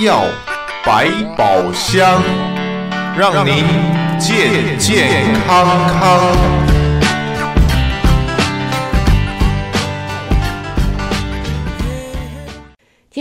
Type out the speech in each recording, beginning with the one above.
药百宝箱，让您健健康康。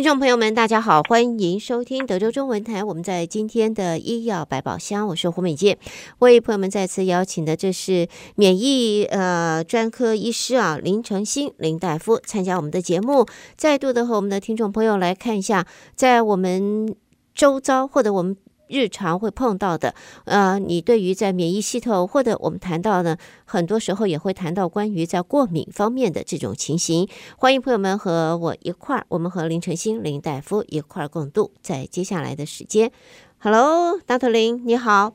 众朋友们，大家好，欢迎收听德州中文台。我们在今天的医药百宝箱，我是胡美健。为朋友们再次邀请的，这是免疫呃专科医师啊林成新林大夫参加我们的节目，再度的和我们的听众朋友来看一下，在我们周遭或者我们。日常会碰到的，呃，你对于在免疫系统，或者我们谈到呢，很多时候也会谈到关于在过敏方面的这种情形。欢迎朋友们和我一块儿，我们和林承兴林大夫一块儿共度在接下来的时间。Hello，Dr. 林，你好。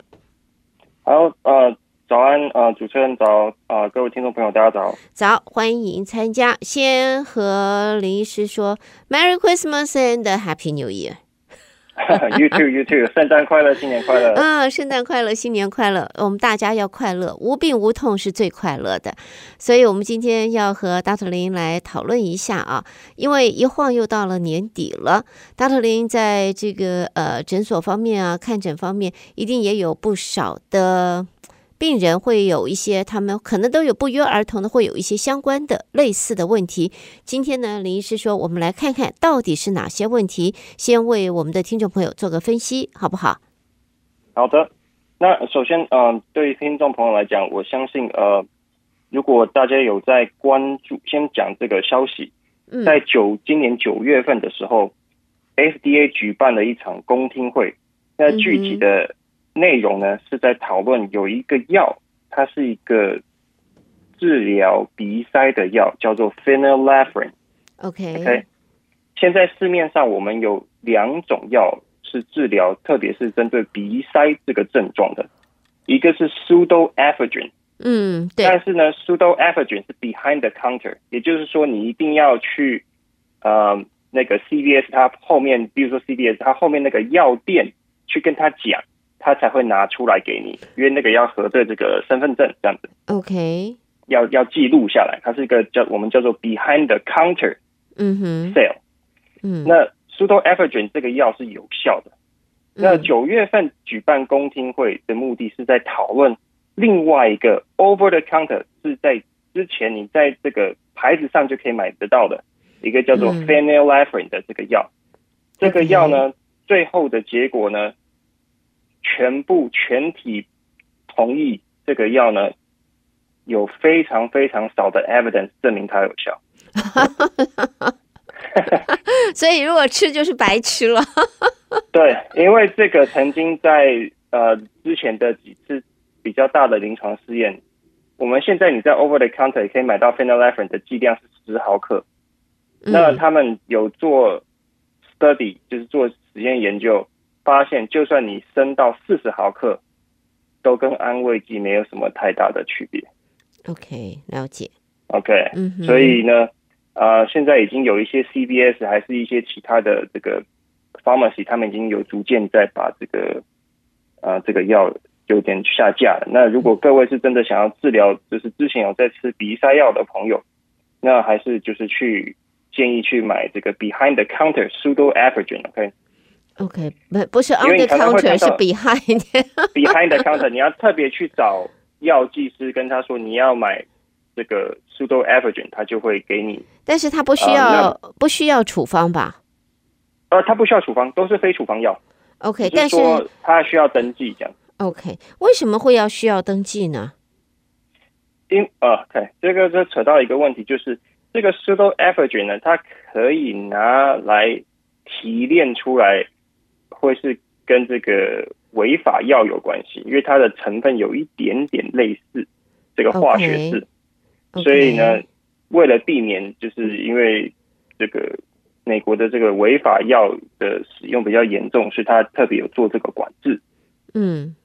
好，呃，早安，呃，主持人早，呃，各位听众朋友，大家早。早，欢迎参加。先和林医师说，Merry Christmas and Happy New Year。You too, you too，圣诞快乐，新年快乐。啊，圣诞快乐，新年快乐，我们大家要快乐，无病无痛是最快乐的。所以，我们今天要和大特林来讨论一下啊，因为一晃又到了年底了大特林在这个呃诊所方面啊，看诊方面，一定也有不少的。病人会有一些，他们可能都有不约而同的会有一些相关的类似的问题。今天呢，林医师说，我们来看看到底是哪些问题，先为我们的听众朋友做个分析，好不好？好的。那首先，嗯、呃，对于听众朋友来讲，我相信，呃，如果大家有在关注，先讲这个消息，在九今年九月份的时候、嗯、FDA 举办了一场公听会，那具体的、嗯。内容呢是在讨论有一个药，它是一个治疗鼻塞的药，叫做 Phenylephrine。OK OK，现在市面上我们有两种药是治疗，特别是针对鼻塞这个症状的，一个是 Pseudoephedrine。嗯，对。但是呢，Pseudoephedrine 是 behind the counter，也就是说你一定要去呃那个 CVS 它后面，比如说 CVS 它后面那个药店去跟他讲。他才会拿出来给你，因为那个要核对这个身份证这样子。OK，要要记录下来，它是一个叫我们叫做 behind the counter，嗯哼，sale。嗯，那 pseudoephedrine 这个药是有效的。嗯、那九月份举办公听会的目的是在讨论另外一个 over the counter，是在之前你在这个牌子上就可以买得到的一个叫做 phenylephrine 的这个药。嗯、这个药呢.最后的结果呢？全部全体同意这个药呢，有非常非常少的 evidence 证明它有效。所以如果吃就是白吃了。对，因为这个曾经在呃之前的几次比较大的临床试验，我们现在你在 over the counter 也可以买到 phenylephrine 的剂量是十毫克。嗯、那他们有做 study，就是做实验研究。发现，就算你升到四十毫克，都跟安慰剂没有什么太大的区别。OK，了解。OK，嗯，所以呢，呃，现在已经有一些 CBS 还是一些其他的这个 pharmacy，他们已经有逐渐在把这个呃这个药有点下架了。那如果各位是真的想要治疗，就是之前有在吃鼻塞药的朋友，那还是就是去建议去买这个 behind the counter pseudoephedrine。OK。OK，不不是 on the counter，是 behind。behind the counter，你要特别去找药剂师，跟他说你要买这个 pseudoephedrine，他就会给你。但是他不需要、呃、不需要处方吧？呃，他不需要处方，都是非处方药。OK，但是他需要登记这样。OK，为什么会要需要登记呢？因呃，OK，这个就扯到一个问题，就是这个 pseudoephedrine 呢，它可以拿来提炼出来。会是跟这个违法药有关系，因为它的成分有一点点类似这个化学式，Okay. Okay. 所以呢，为了避免，就是因为这个美国的这个违法药的使用比较严重，所以他特别有做这个管制。嗯，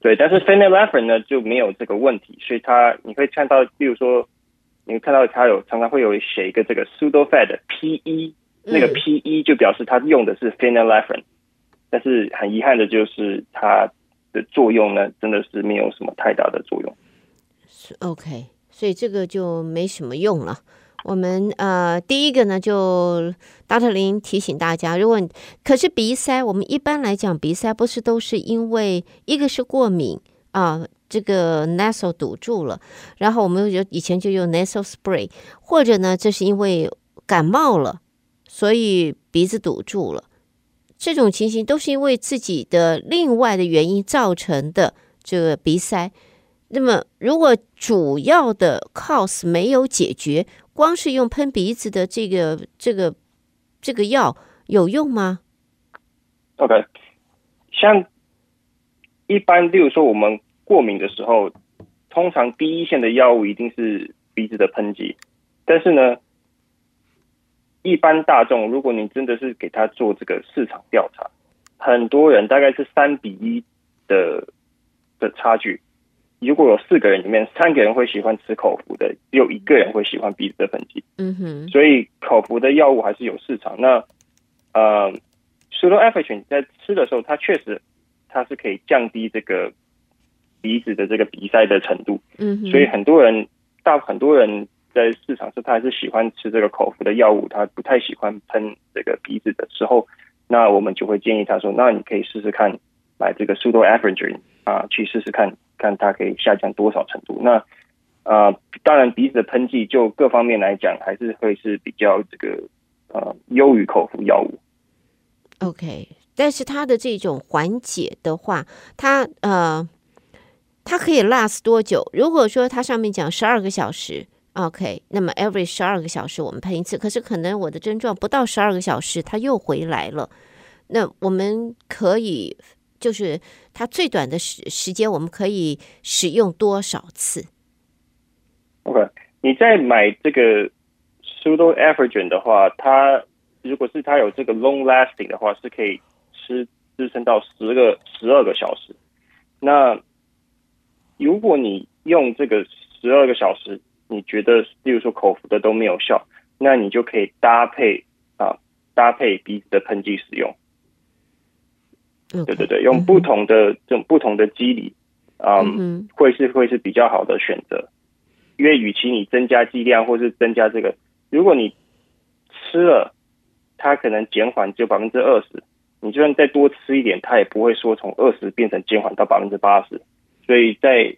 对，但是 phenylephrine 呢就没有这个问题，所以它你会看到，比如说你会看到它有常常会有写一个这个 pseudo fed PE。那个 PE 就表示它用的是 phenylephrine，但是很遗憾的就是它的作用呢，真的是没有什么太大的作用。OK，所以这个就没什么用了。我们呃，第一个呢，就达特林提醒大家，如果可是鼻塞，我们一般来讲鼻塞不是都是因为一个是过敏啊，这个 nasal 堵住了，然后我们就以前就用 nasal spray，或者呢，这是因为感冒了，所以鼻子堵住了，这种情形都是因为自己的另外的原因造成的这个鼻塞。那么，如果主要的 cause 没有解决，光是用喷鼻子的这个这个这个药有用吗？OK，像一般，例如说我们过敏的时候，通常第一线的药物一定是鼻子的喷剂。但是呢，一般大众，如果你真的是给他做这个市场调查，很多人大概是三比一的的差距。如果有四个人里面，三个人会喜欢吃口服的，只有一个人会喜欢鼻子的喷剂。嗯哼，所以口服的药物还是有市场。那呃，pseudoephedrine 在吃的时候，它确实它是可以降低这个鼻子的这个鼻塞的程度。嗯哼，所以很多人大很多人在市场上，他还是喜欢吃这个口服的药物，他不太喜欢喷这个鼻子的时候，那我们就会建议他说，那你可以试试看买这个 pseudoephedrine 啊，去试试看。看它可以下降多少程度？那啊、呃，当然鼻子的喷剂就各方面来讲，还是会是比较这个呃优于口服药物。OK，但是它的这种缓解的话，它呃，它可以 last 多久？如果说它上面讲十二个小时，OK，那么 every 十二个小时我们喷一次，可是可能我的症状不到十二个小时它又回来了，那我们可以。就是它最短的时时间，我们可以使用多少次？OK，你在买这个 pseudoephedrine 的话，它如果是它有这个 long lasting 的话，是可以支支撑到十个十二个小时。那如果你用这个十二个小时，你觉得例如说口服的都没有效，那你就可以搭配啊搭配鼻子的喷剂使用。Okay, 对对对，用不同的这种不同的机理，嗯，嗯会是会是比较好的选择。因为与其你增加剂量，或是增加这个，如果你吃了，它可能减缓只有百分之二十，你就算再多吃一点，它也不会说从二十变成减缓到百分之八十。所以在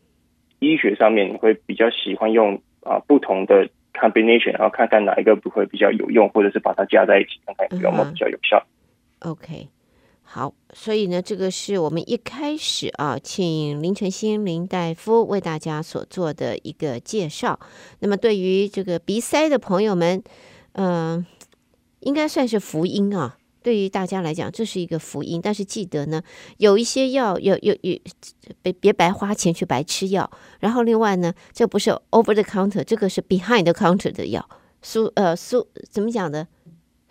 医学上面，你会比较喜欢用啊不同的 combination，然后看看哪一个不会比较有用，或者是把它加在一起，看看有没有比较有效。OK。好，所以呢，这个是我们一开始啊，请林晨星林大夫为大家所做的一个介绍。那么，对于这个鼻塞的朋友们，嗯、应该算是福音啊。对于大家来讲，这是一个福音。但是记得呢，有一些药，有有有，别别白花钱去白吃药。然后另外呢，这不是 over the counter，这个是 behind the counter 的药。苏呃苏怎么讲的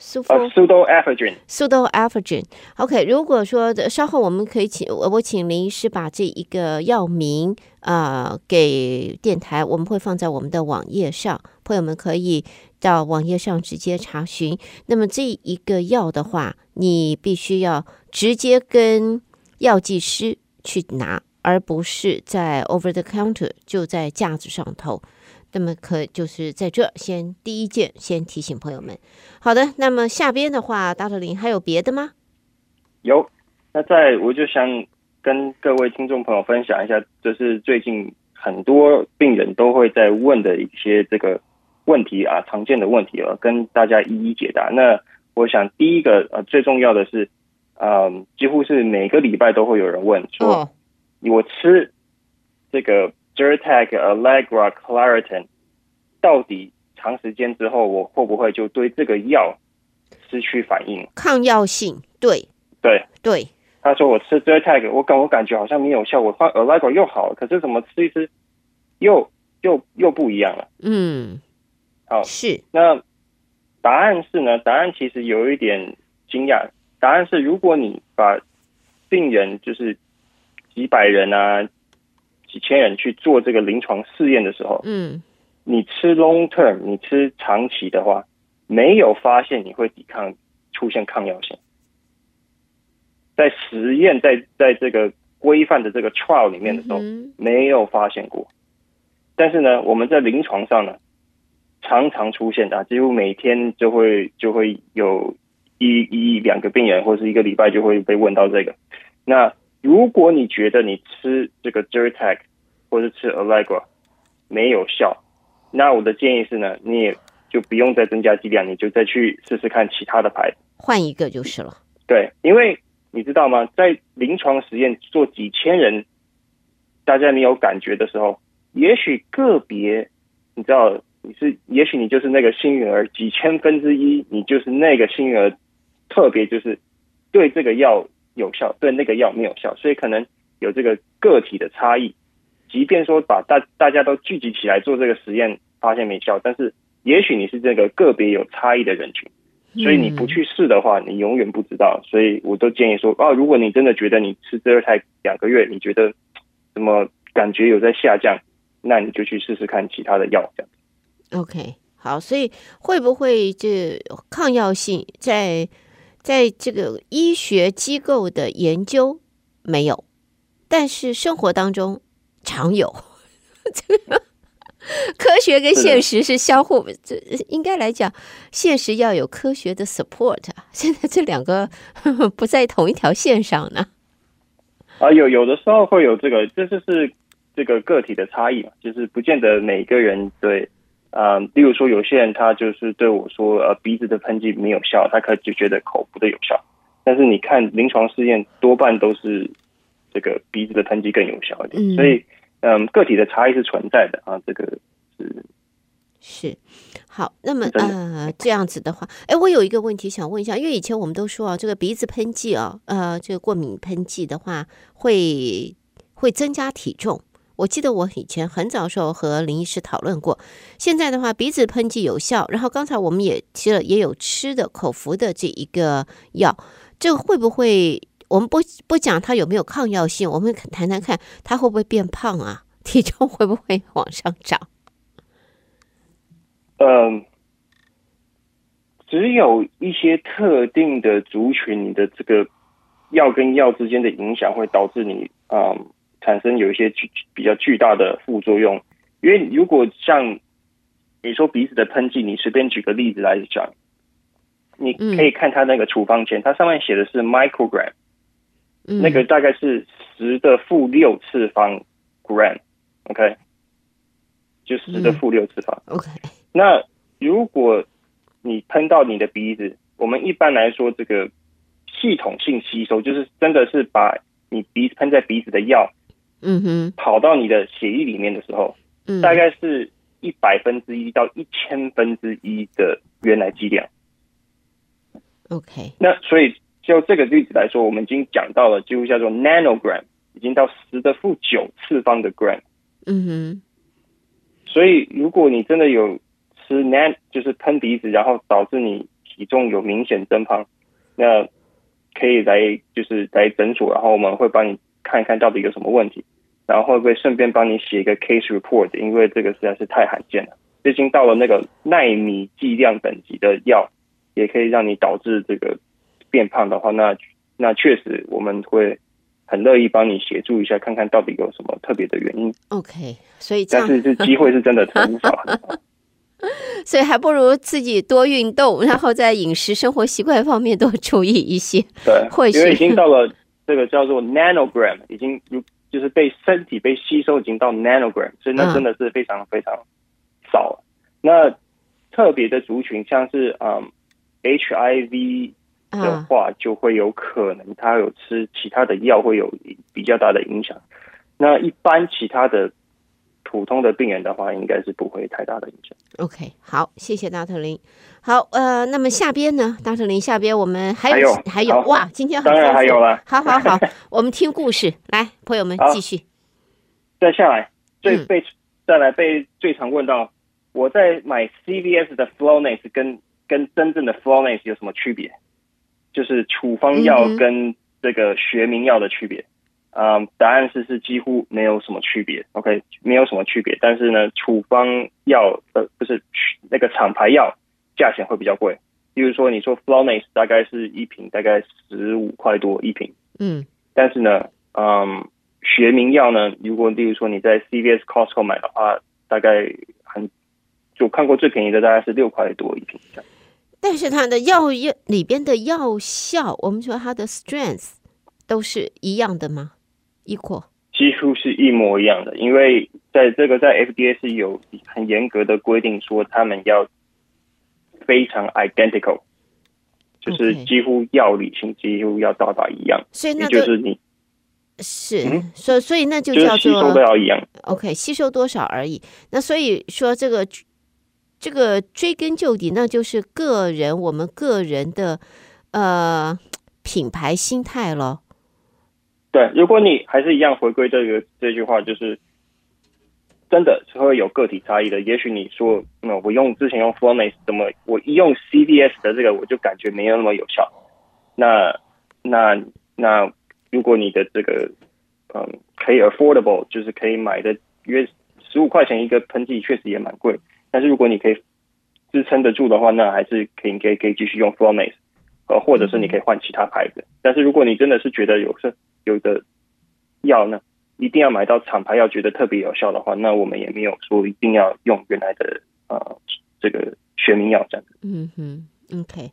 ？Pseudoephedrine，Pseudoephedrine，OK。如果说稍后我们可以请我我请林医师把这一个药名啊、呃、给电台，我们会放在我们的网页上，朋友们可以到网页上直接查询。那么这一个药的话，你必须要直接跟药剂师去拿，而不是在 over the counter 就在架子上头。那么可就是在这先第一件先提醒朋友们，好的。那么下边的话，Dr. 林还有别的吗？有。那在我就想跟各位听众朋友分享一下，就是最近很多病人都会在问的一些这个问题啊，常见的问题啊，跟大家一一解答。那我想第一个呃最重要的是，嗯，几乎是每个礼拜都会有人问说，哦、我吃这个。Zyrtec、Allegra、Claritin，到底长时间之后，我会不会就对这个药失去反应？抗药性，对对对。他说我吃 Zyrtec，我感我感觉好像没有效，我换 Allegra 又好了，可是怎么吃一吃又又又不一样了？嗯，好是。那答案是呢？答案其实有一点惊讶。答案是，如果你把病人就是几百人啊。几千人去做这个临床试验的时候，嗯，你吃 long term，你吃长期的话，没有发现你会抵抗出现抗药性，在实验在在这个规范的这个 trial 里面的时候，没有发现过。但是呢，我们在临床上呢，常常出现的，几乎每天就会就会有一一两个病人，或是一个礼拜就会被问到这个。那如果你觉得你吃这个 Zyrtec 或者吃 Allegra 没有效，那我的建议是呢，你也就不用再增加剂量，你就再去试试看其他的牌子，换一个就是了。对，因为你知道吗？在临床实验做几千人，大家没有感觉的时候，也许个别，你知道。你是，也许你就是那个幸运儿，几千分之一，你就是那个幸运儿，特别就是对这个药有效，对那个药没有效，所以可能有这个个体的差异。即便说把大大家都聚集起来做这个实验，发现没效，但是也许你是这个个别有差异的人群，所以你不去试的话，你永远不知道。所以我都建议说，啊，如果你真的觉得你吃这才两个月，你觉得怎么感觉有在下降，那你就去试试看其他的药，这样。OK，好，所以会不会这抗药性在在这个医学机构的研究没有，但是生活当中常有。这 个科学跟现实是相互，这应该来讲，现实要有科学的 support。现在这两个 不在同一条线上呢。啊，有有的时候会有这个，这就是这个个体的差异嘛，就是不见得每个人对。啊、呃，例如说，有些人他就是对我说，呃，鼻子的喷剂没有效，他可就觉得口服的有效。但是你看临床试验，多半都是这个鼻子的喷剂更有效一点。嗯、所以，嗯、呃，个体的差异是存在的啊，这个是是好。那么呃，这样子的话，哎，我有一个问题想问一下，因为以前我们都说啊，这个鼻子喷剂啊，呃，这个过敏喷剂的话，会会增加体重。我记得我以前很早时候和林医师讨论过，现在的话鼻子喷剂有效，然后刚才我们也提了，也有吃的口服的这一个药，这会不会我们不不讲它有没有抗药性，我们谈谈看它会不会变胖啊？体重会不会往上涨？嗯，只有一些特定的族群，你的这个药跟药之间的影响会导致你嗯。产生有一些巨比较巨大的副作用，因为如果像你说鼻子的喷剂，你随便举个例子来讲，你可以看它那个处方签，它上面写的是 microgram，那个大概是十的负六次方 gram，OK，就十的负六次方，OK。那如果你喷到你的鼻子，我们一般来说这个系统性吸收，就是真的是把你鼻子喷在鼻子的药。嗯哼，跑到你的血液里面的时候，嗯，大概是一百分之一到一千分之一的原来剂量。OK，那所以就这个例子来说，我们已经讲到了，几乎叫做 nanogram，已经到十的负九次方的 gram。嗯哼，所以如果你真的有吃 nan，就是喷鼻子，然后导致你体重有明显增胖，那可以来就是来诊所，然后我们会帮你。看一看到底有什么问题，然后会不会顺便帮你写一个 case report？因为这个实在是太罕见了。最近到了那个纳米剂量等级的药，也可以让你导致这个变胖的话，那那确实我们会很乐意帮你协助一下，看看到底有什么特别的原因。OK，所以这样但是这机会是真的很少，所以还不如自己多运动，然后在饮食生活习惯方面多注意一些。对，或许因为已经到了。这个叫做 nanogram，已经如就是被身体被吸收，已经到 nanogram，所以那真的是非常非常少。那特别的族群，像是嗯 HIV 的话，就会有可能他有吃其他的药，会有比较大的影响。那一般其他的。普通的病人的话，应该是不会太大的影响。OK，好，谢谢大特林。好，呃，那么下边呢，大特林下边我们还有还有，哇，今天很当然还有了。好好好，我们听故事来，朋友们继续。再下来，最被、嗯、再来被最常问到，我在买 CVS 的 Flonase 跟跟真正的 Flonase 有什么区别？就是处方药跟这个学名药的区别。嗯，答案是是几乎没有什么区别，OK，没有什么区别。但是呢，处方药呃不是那个厂牌药，价钱会比较贵。比如说你说 Flonase 大概是一瓶大概十五块多一瓶，嗯，但是呢，嗯，学名药呢，如果例如说你在 CVS Costco 买的话，大概很就看过最便宜的大概是六块多一瓶这样。但是它的药药里边的药效，我们说它的 strength 都是一样的吗？equal？几乎是一模一样的，因为在这个在 FDA 是有很严格的规定，说他们要非常 identical，就是几乎药理性几乎要到达一样，所以那就是你是，所、嗯、所以那就叫做吸收都要一样，OK，吸收多少而已。那所以说这个。这个追根究底，那就是个人我们个人的呃品牌心态咯。对，如果你还是一样回归这个这句话，就是真的是会有个体差异的。也许你说，那我用之前用 Flonase 怎么，我一用 CVS 的这个，我就感觉没有那么有效。那那那，如果你的这个嗯可以 affordable，就是可以买的约十五块钱一个喷剂，确实也蛮贵。但是如果你可以支撑得住的话，那还是可以可以可以继续用 Flonase，呃，或者是你可以换其他牌子。但是如果你真的是觉得有是有的药呢，一定要买到厂牌药，觉得特别有效的话，那我们也没有说一定要用原来的呃这个学名药这样。嗯哼，OK，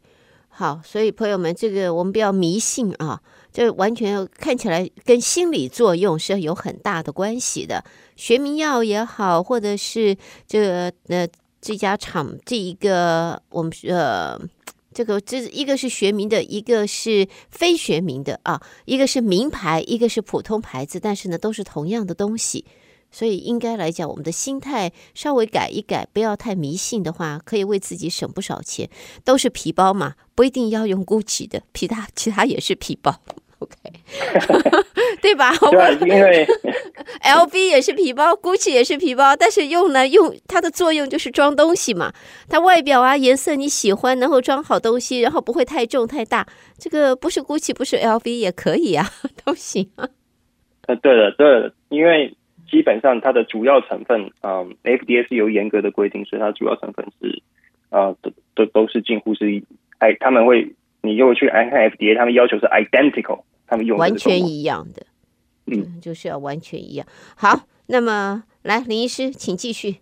好，所以朋友们，这个我们不要迷信啊，这完全看起来跟心理作用是有很大的关系的。学名药也好，或者是这个呃这家厂这一个我们呃这个这一个是学名的，一个是非学名的啊，一个是名牌，一个是普通牌子，但是呢都是同样的东西，所以应该来讲，我们的心态稍微改一改，不要太迷信的话，可以为自己省不少钱。都是皮包嘛，不一定要用 Gucci 的，其他其他也是皮包。OK，对吧？对，因为 LV 也是皮包，Gucci 也是皮包，但是用呢，用它的作用就是装东西嘛。它外表啊，颜色你喜欢，然后装好东西，然后不会太重太大。这个不是 Gucci，不是 LV 也可以啊，都行啊。呃，对的，对的，因为基本上它的主要成分，嗯，FDA 是有严格的规定，所以它主要成分是，啊、呃，都都都是近乎是，哎，他们会。你又去看 FDA，他们要求是 identical，他们用的完全一样的，嗯，就是要完全一样。好，那么来林医师，请继续。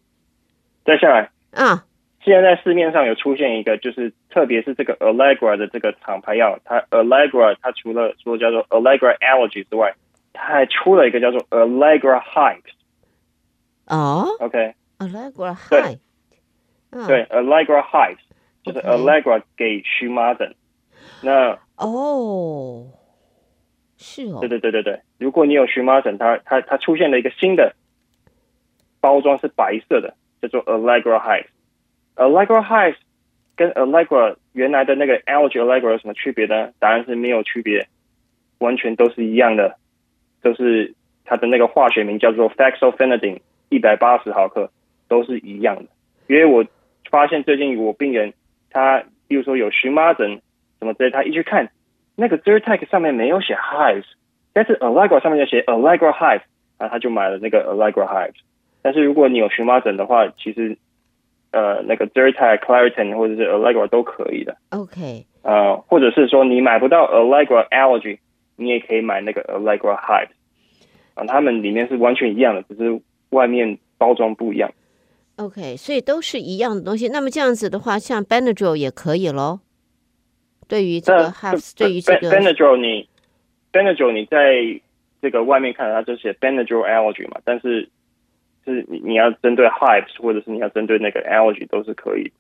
再下来。啊，现在在市面上有出现一个，就是特别是这个 Allegra 的这个厂牌药，它 Allegra 它除了说叫做 Allegra Allergy 之外，它还出了一个叫做 Allegra Hives。哦，OK，Allegra Hives，对，Allegra Hives 就是 Allegra 给荨麻疹。那哦，是哦，对对对对对，如果你有荨麻疹，它它它出现了一个新的包装是白色的，叫做 Allegra Hives。Allegra Hives 跟 Allegra 原来的那个 Allergy Allegra 有什么区别呢？答案是没有区别，完全都是一样的，都是它的那个化学名叫做 Fexofenadine，一百八十毫克，都是一样的。因为我发现最近我病人他，比如说有荨麻疹。什么之类，他一去看那个 Zyrtec 上面没有写 Hives，但是 Allegra 上面就写 Allegra Hives，啊，他就买了那个 Allegra Hives。但是如果你有荨麻疹的话，其实呃那个 Zyrtec、Claritin 或者是 Allegra 都可以的。OK，呃，或者是说你买不到 Allegra Allergy，你也可以买那个 Allegra Hives。啊，它们里面是完全一样的，只是外面包装不一样。OK，所以都是一样的东西。那么这样子的话，像 Benadryl 也可以喽。对于这个 Hives，对于这个 Benadryl，你 Benadryl 你在这个外面看它就写 Benadryl allergy 嘛，但是是你你要针对 Hives 或者是你要针对那个 allergy 都是可以。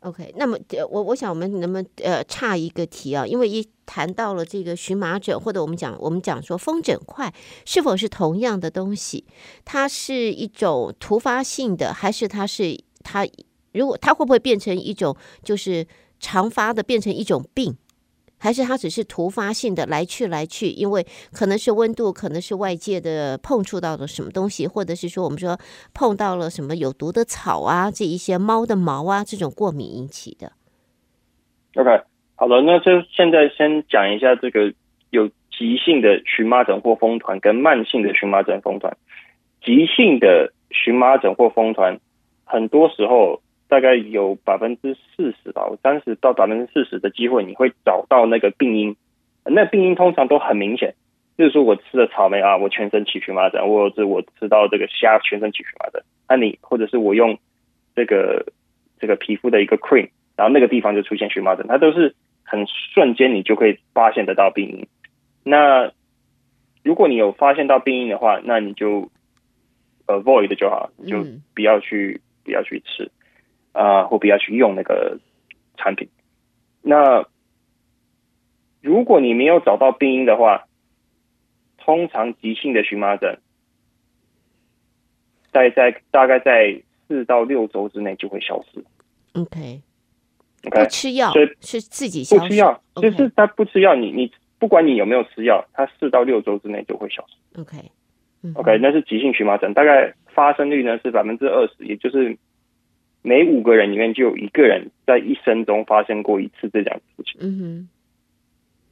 OK，那么我我想我们能不能呃差一个题啊？因为一谈到了这个荨麻疹，或者我们讲我们讲说风疹块，是否是同样的东西？它是一种突发性的，还是它是它如果它会不会变成一种就是？常发的变成一种病，还是它只是突发性的来去来去？因为可能是温度，可能是外界的碰触到了什么东西，或者是说我们说碰到了什么有毒的草啊，这一些猫的毛啊，这种过敏引起的。OK，好了，那就现在先讲一下这个有急性的荨麻疹或风团跟慢性的荨麻疹风团。急性的荨麻疹或风团，很多时候。大概有百分之四十吧，三十到百分之四十的机会，你会找到那个病因。那病因通常都很明显，就是说我吃了草莓啊，我全身起荨麻疹；或者是我吃到这个虾，全身起荨麻疹。那你或者是我用这个这个皮肤的一个 cream，然后那个地方就出现荨麻疹，它都是很瞬间你就可以发现得到病因。那如果你有发现到病因的话，那你就 avoid 就好，就不要去、嗯、不要去吃啊、呃，或不要去用那个产品。那如果你没有找到病因的话，通常急性的荨麻疹在在大概在四到六周之内就会消失。OK，OK，、okay? 不吃药，所以是自己消。不吃药就是他不吃药，你你。不管你有没有吃药，他四到六周之内就会消失。OK，OK，、okay. okay, 那是急性荨麻疹，大概发生率呢是百分之二十，也就是每五个人里面就有一个人在一生中发生过一次这样的事情。嗯哼，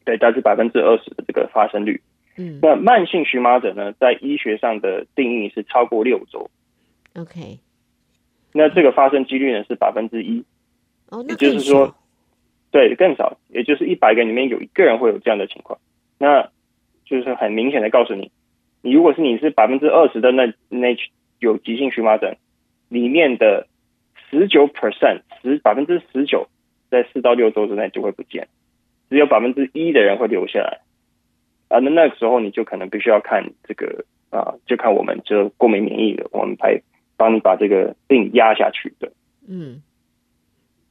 对，但是百分之二十的这个发生率。嗯，那慢性荨麻疹呢，在医学上的定义是超过六周。OK，那这个发生几率呢是百分之一。哦，也就是说。对，更少，也就是一百个里面有一个人会有这样的情况，那就是很明显的告诉你，你如果是你是百分之二十的那那有急性荨麻疹里面的十九 percent 十百分之十九在四到六周之内就会不见，只有百分之一的人会留下来，啊，那那个时候你就可能必须要看这个啊，就看我们这过敏免疫的，我们来帮你把这个病压下去的。嗯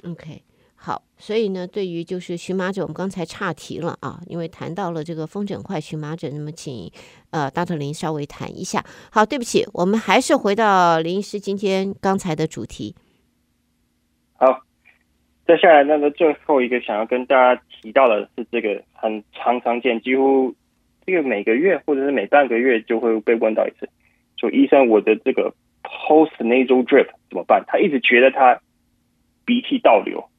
，OK。好，所以呢，对于就是荨麻疹，我们刚才岔题了啊，因为谈到了这个风疹块荨麻疹，那么请呃大特林稍微谈一下。好，对不起，我们还是回到林医师今天刚才的主题。好，接下来那个最后一个想要跟大家提到的是这个很常常见，几乎这个每个月或者是每半个月就会被问到一次，说医生，我的这个 post nasal drip 怎么办？他一直觉得他鼻涕倒流。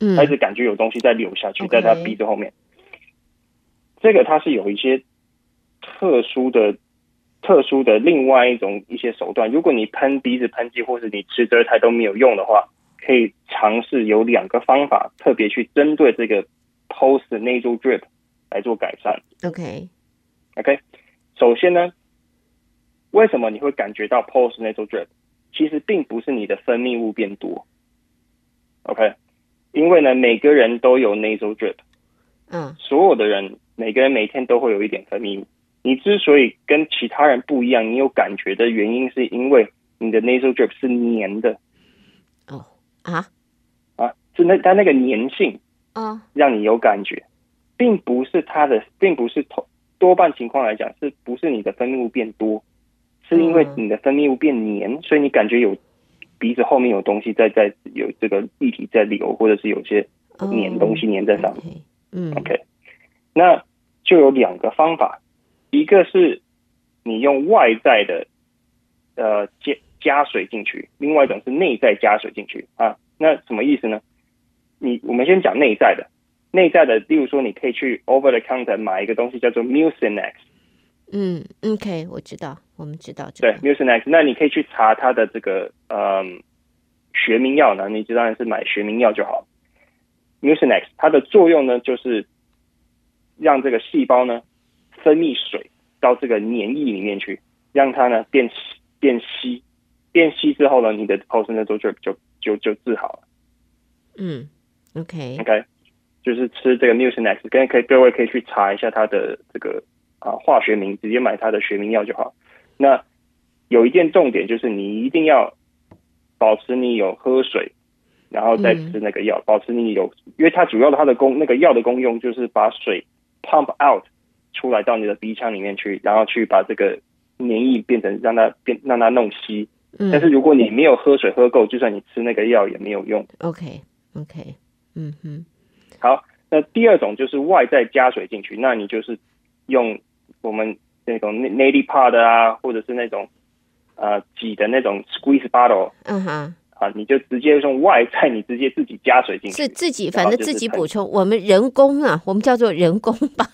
嗯他一直感觉有东西在流下去，在他鼻子后面。这个它是有一些特殊的、特殊的另外一种一些手段。如果你喷鼻子喷剂，或是你吃舌苔都没有用的话，可以尝试有两个方法，特别去针对这个 post nasal drip 来做改善。Okay? okay? 首先呢，为什么你会感觉到 post nasal drip？其实并不是你的分泌物变多。OK。因为呢，每个人都有 nasal drip，嗯，所有的人，每个人每天都会有一点分泌物。你之所以跟其他人不一样，你有感觉的原因，是因为你的 nasal drip 是黏的。哦啊啊，是那它那个粘性啊，让你有感觉，并不是它的，并不是多多半情况来讲，是不是你的分泌物变多，是因为你的分泌物变黏，所以你感觉有。鼻子后面有东西在在有这个液体在流，或者是有些粘东西粘在上面。Oh. 嗯，OK，那就有两个方法，一个是你用外在的呃加加水进去，另外一种是内在加水进去啊。那什么意思呢？你我们先讲内在的，内在的，例如说你可以去 over the counter 买一个东西叫做 Mucinex。嗯，OK，我知道，我们知道这个。对，Mucinex，那你可以去查它的这个嗯学名药呢，你当然是买学名药就好。Mucinex 它的作用呢，就是让这个细胞呢分泌水到这个粘液里面去，让它呢变变稀，变稀之后呢，你的 post-nasal drip 就就就治好了。嗯 okay. okay. 就是吃这个 Mucinex，跟可以各位可以去查一下它的这个。啊，化学名直接买它的学名药就好。那有一件重点就是，你一定要保持你有喝水，然后再吃那个药，嗯、保持你有，因为它主要的它的功，那个药的功用就是把水 pump out 出来到你的鼻腔里面去，然后去把这个粘液变成让它变让它弄稀。嗯。但是如果你没有喝水喝够，就算你吃那个药也没有用。OK OK，嗯哼。好，那第二种就是外在加水进去，那你就是用。我们那种 neti pot 啊，或者是那种呃挤的那种 squeeze bottle，嗯哼，啊，你就直接用外在，你直接自己加水进去，是自己，反正自己补充。我们人工啊，我们叫做人工吧，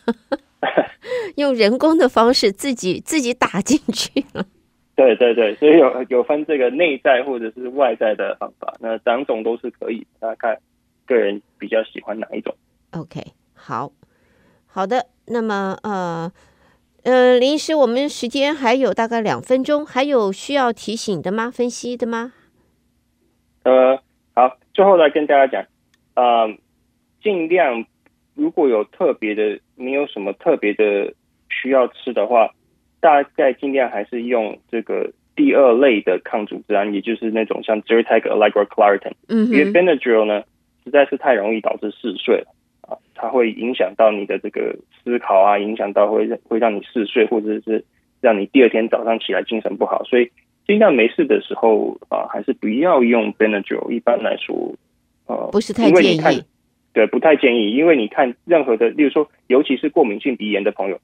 用人工的方式自己自己打进去了。对对对，所以有有分这个内在或者是外在的方法，那两种都是可以，大家看个人比较喜欢哪一种。OK，好好的，那么呃。呃，林医师，我们时间还有大概两分钟，还有需要提醒的吗？分析的吗？呃，好，最后来跟大家讲，呃，尽量如果有特别的，你有什么特别的需要吃的话，大概尽量还是用这个第二类的抗组织胺，也就是那种像 Zyrtec、Allegra、Claritin。嗯，因为 Benadryl 呢，实在是太容易导致嗜睡了啊，它会影响到你的这个思考啊，影响到会会让你嗜睡，或者是让你第二天早上起来精神不好，所以。尽量没事的时候啊，还是不要用 Benadryl。一般来说，呃，不是太建议。对，不太建议，因为你看任何的，例如说，尤其是过敏性鼻炎的朋友，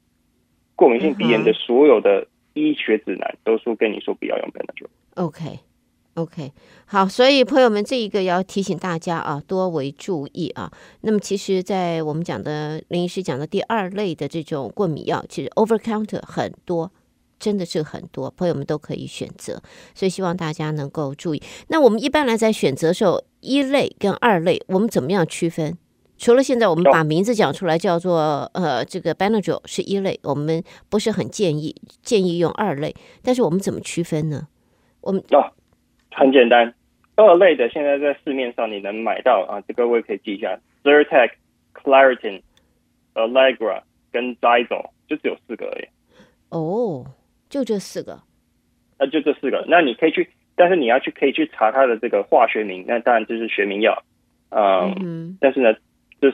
过敏性鼻炎的所有的医学指南都说跟你说不要用 Benadryl。OK，OK，好，所以朋友们，这一个要提醒大家啊，多为注意啊。那么，其实，在我们讲的林医师讲的第二类的这种过敏药，其实 over counter 很多。真的是很多朋友们都可以选择，所以希望大家能够注意。那我们一般来在选择的时候，一类跟二类，我们怎么样区分？除了现在我们把名字讲出来，叫做呃，这个 Benadryl 是一类，我们不是很建议建议用二类。但是我们怎么区分呢？我们哦，很简单，二类的现在在市面上你能买到啊，这个我也可以记一下：Zyrtec、Claritin、Allegra 跟 Xyzal，就只有四个而已。哦。就这四个，那就这四个。那你可以去，但是你要去可以去查它的这个化学名，那当然就是学名药。嗯，嗯，但是呢，这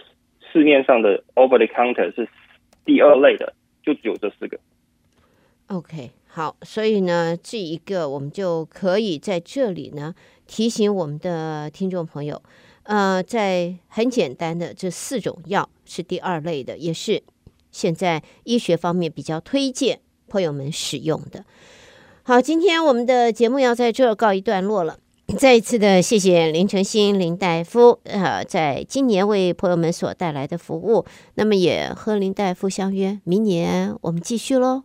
市面上的 over the counter 是第二类的，就只有这四个。OK，好，所以呢，这一个我们就可以在这里呢提醒我们的听众朋友，呃，在很简单的这四种药是第二类的，也是现在医学方面比较推荐。朋友们使用的。好，今天我们的节目要在这儿告一段落了。再一次的谢谢林承兴林大夫，呃，在今年为朋友们所带来的服务。那么也和林大夫相约，明年我们继续喽。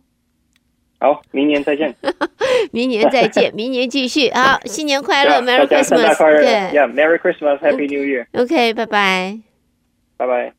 好，明年再见。明年再见，明年继续。好，新年快乐，Merry Christmas，对，Yeah，Merry Christmas，Happy New Year。OK，拜拜，拜拜。